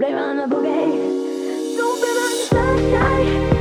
blame on the boogie. Don't blame on the sunshine.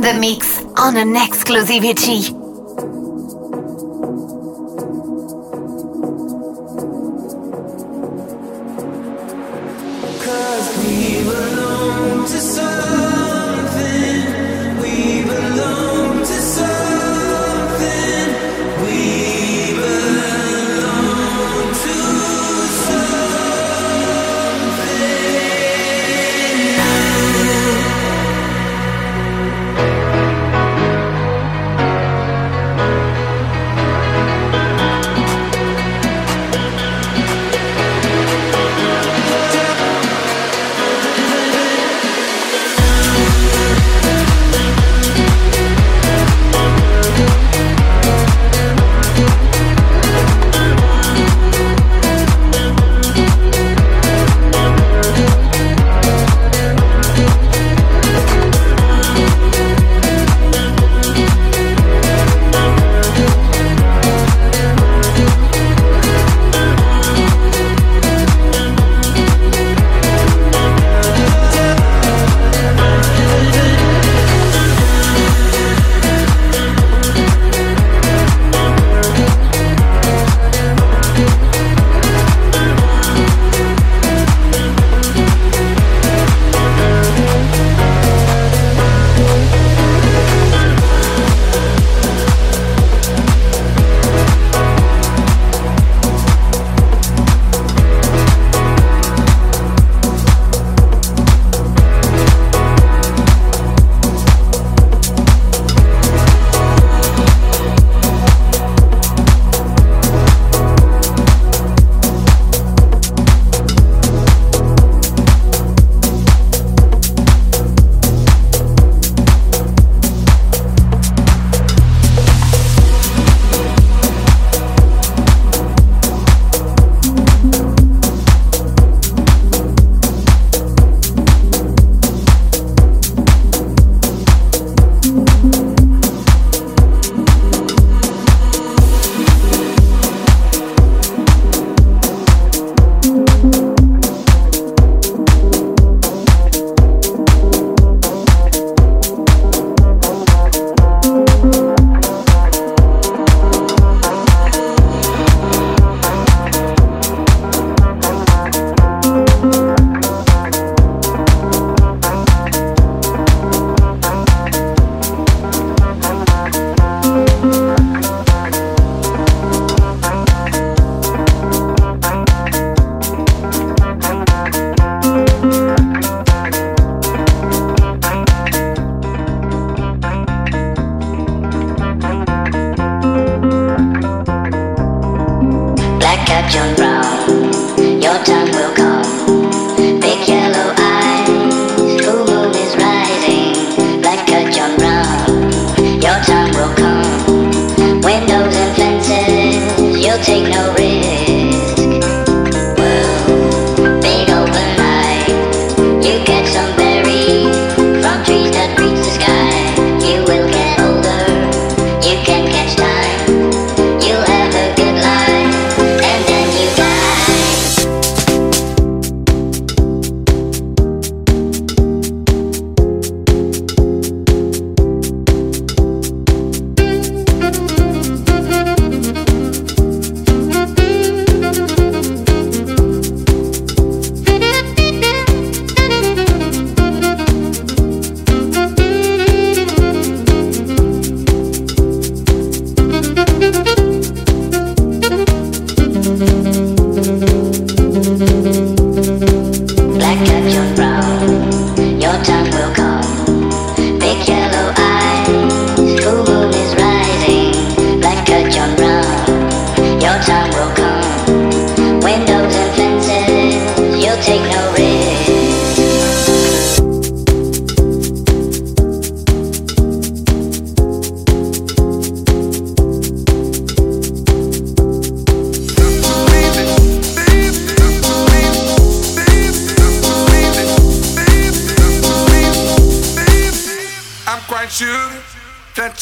The mix on an exclusivity.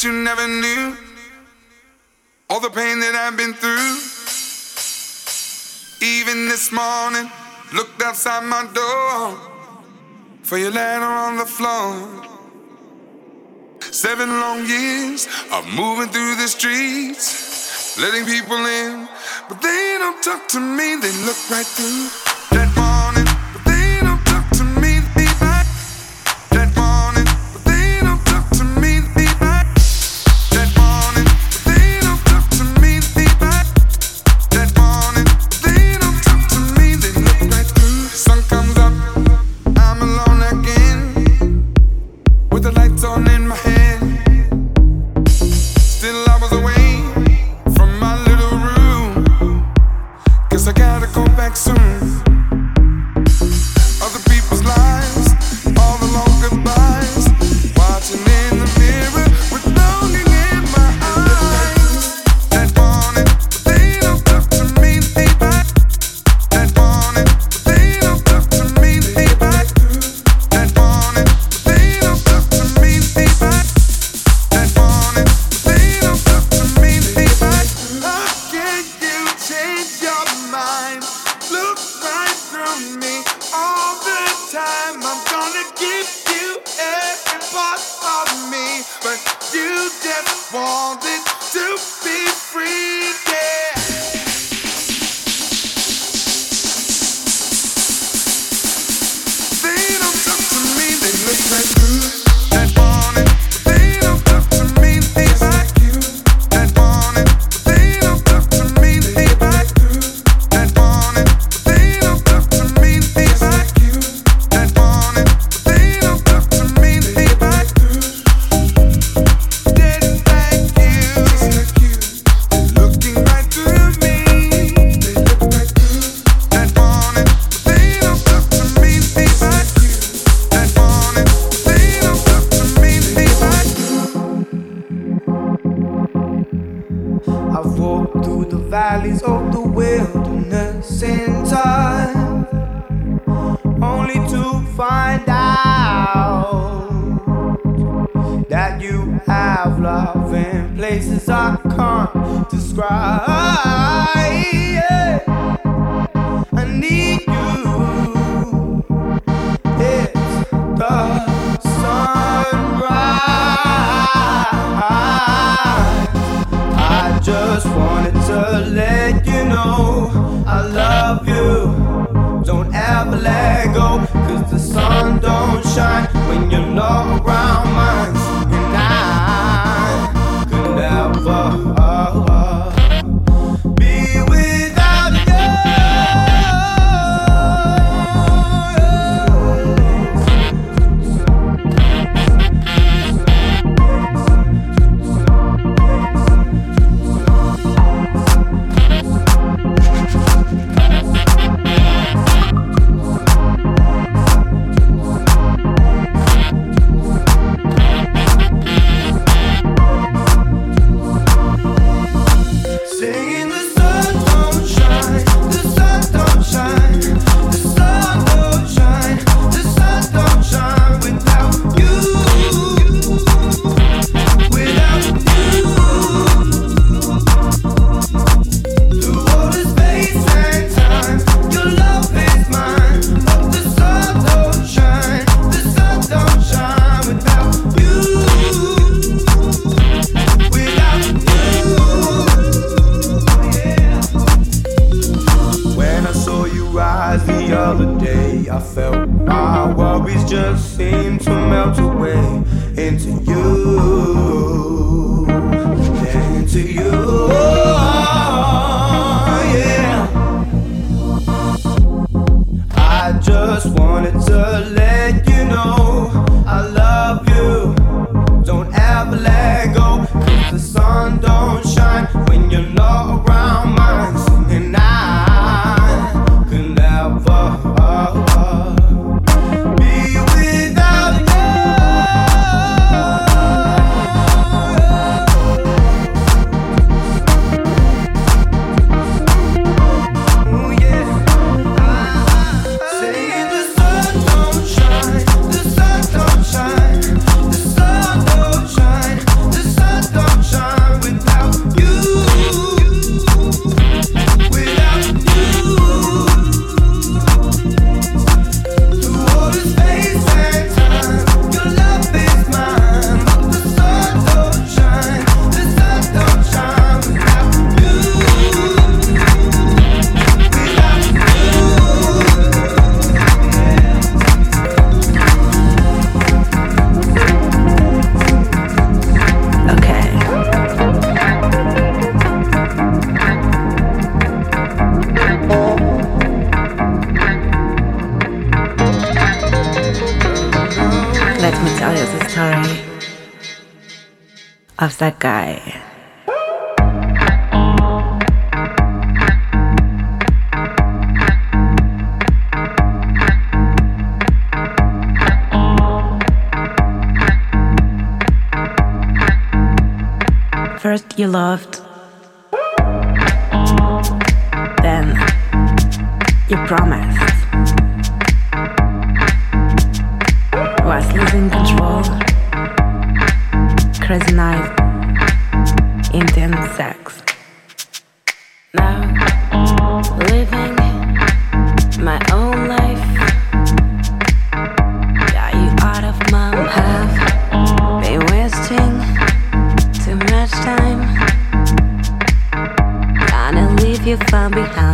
You never knew. All the pain that I've been through. Even this morning, looked outside my door for your letter on the floor. Seven long years of moving through the streets, letting people in, but they don't talk to me, they look right through of that guy. First, you loved, then, you promised. Was losing control. Chris Knife. Intense sex. Now, living my own life. Got you out of my path. Been wasting too much time. Gonna leave you far behind.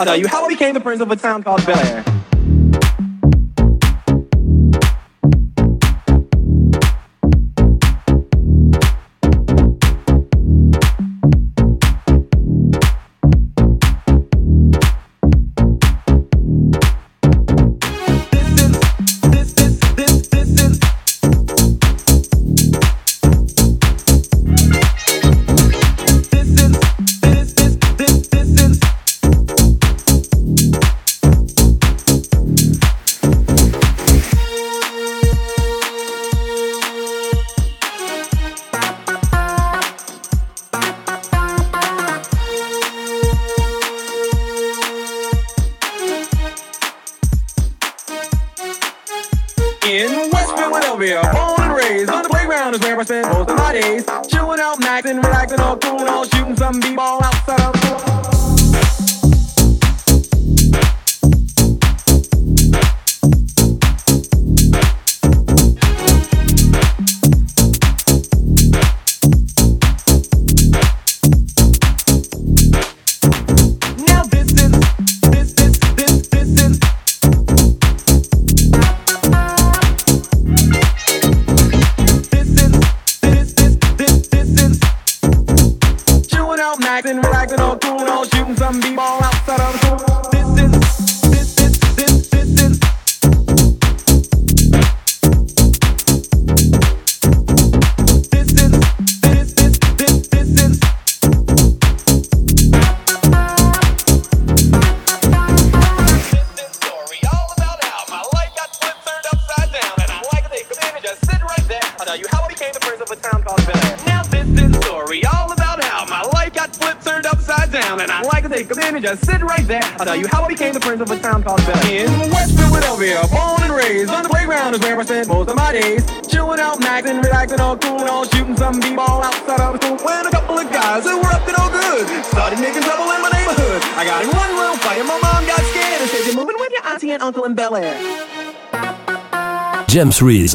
I'll tell you how I became the prince of a town called Bel Air. Born and raised on the playground is where I spend most of my days. Chilling out, maxing, relaxing, all cool, all shooting some b-ball outside of school. James Reese.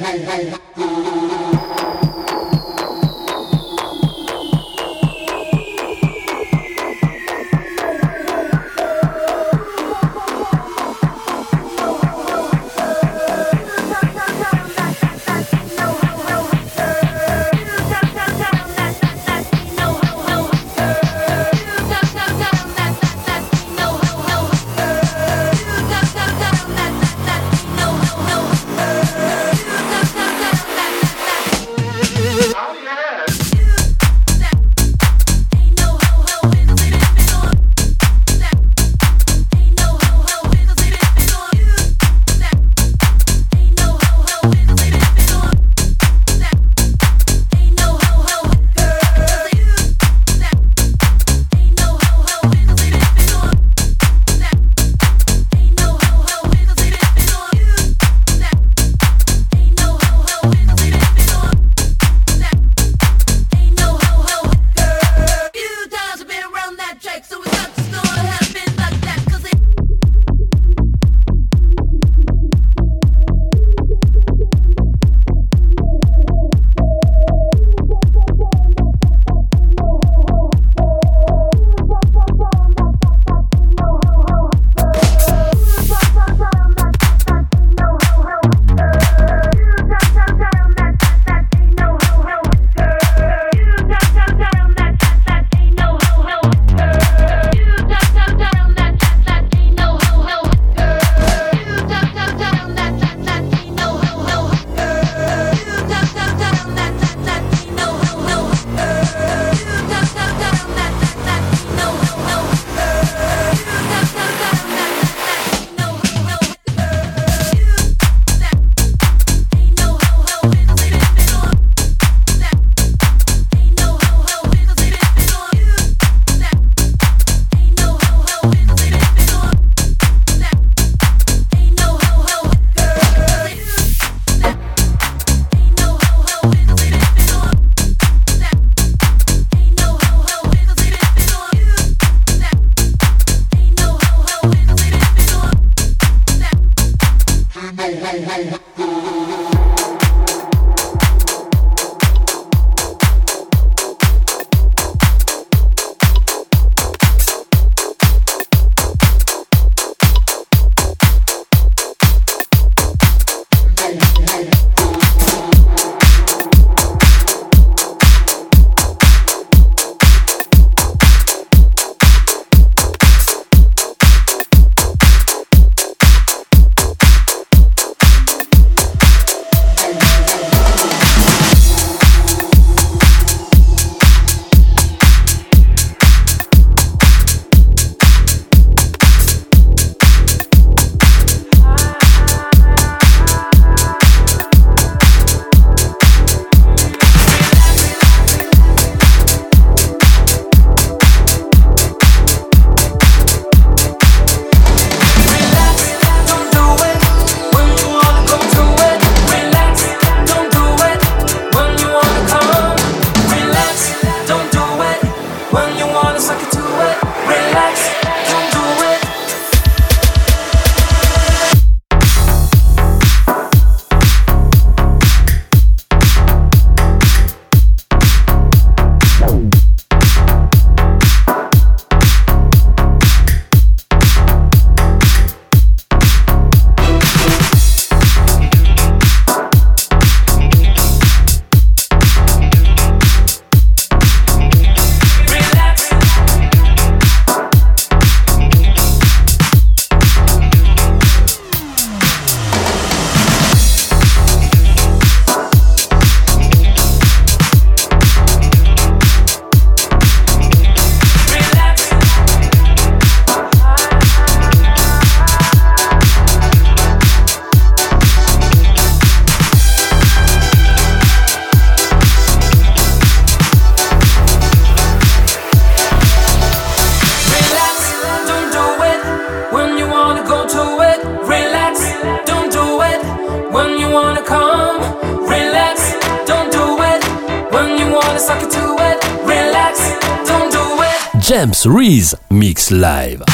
hey, hey, hey. Reese Mix Live.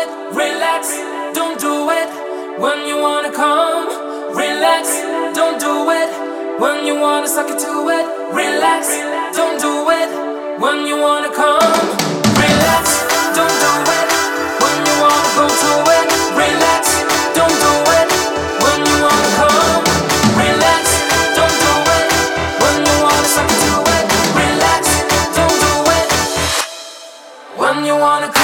it, relax, don't do it when you wanna come. Relax, don't do it when you wanna suck it to it. Relax, don't do it when you wanna come. Relax, don't do it when you wanna go to it. Relax, don't do it when you wanna come. Relax, don't do it when you wanna suck it to it. Relax, don't do it when you wanna. Come.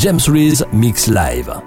James Reese Mix Live.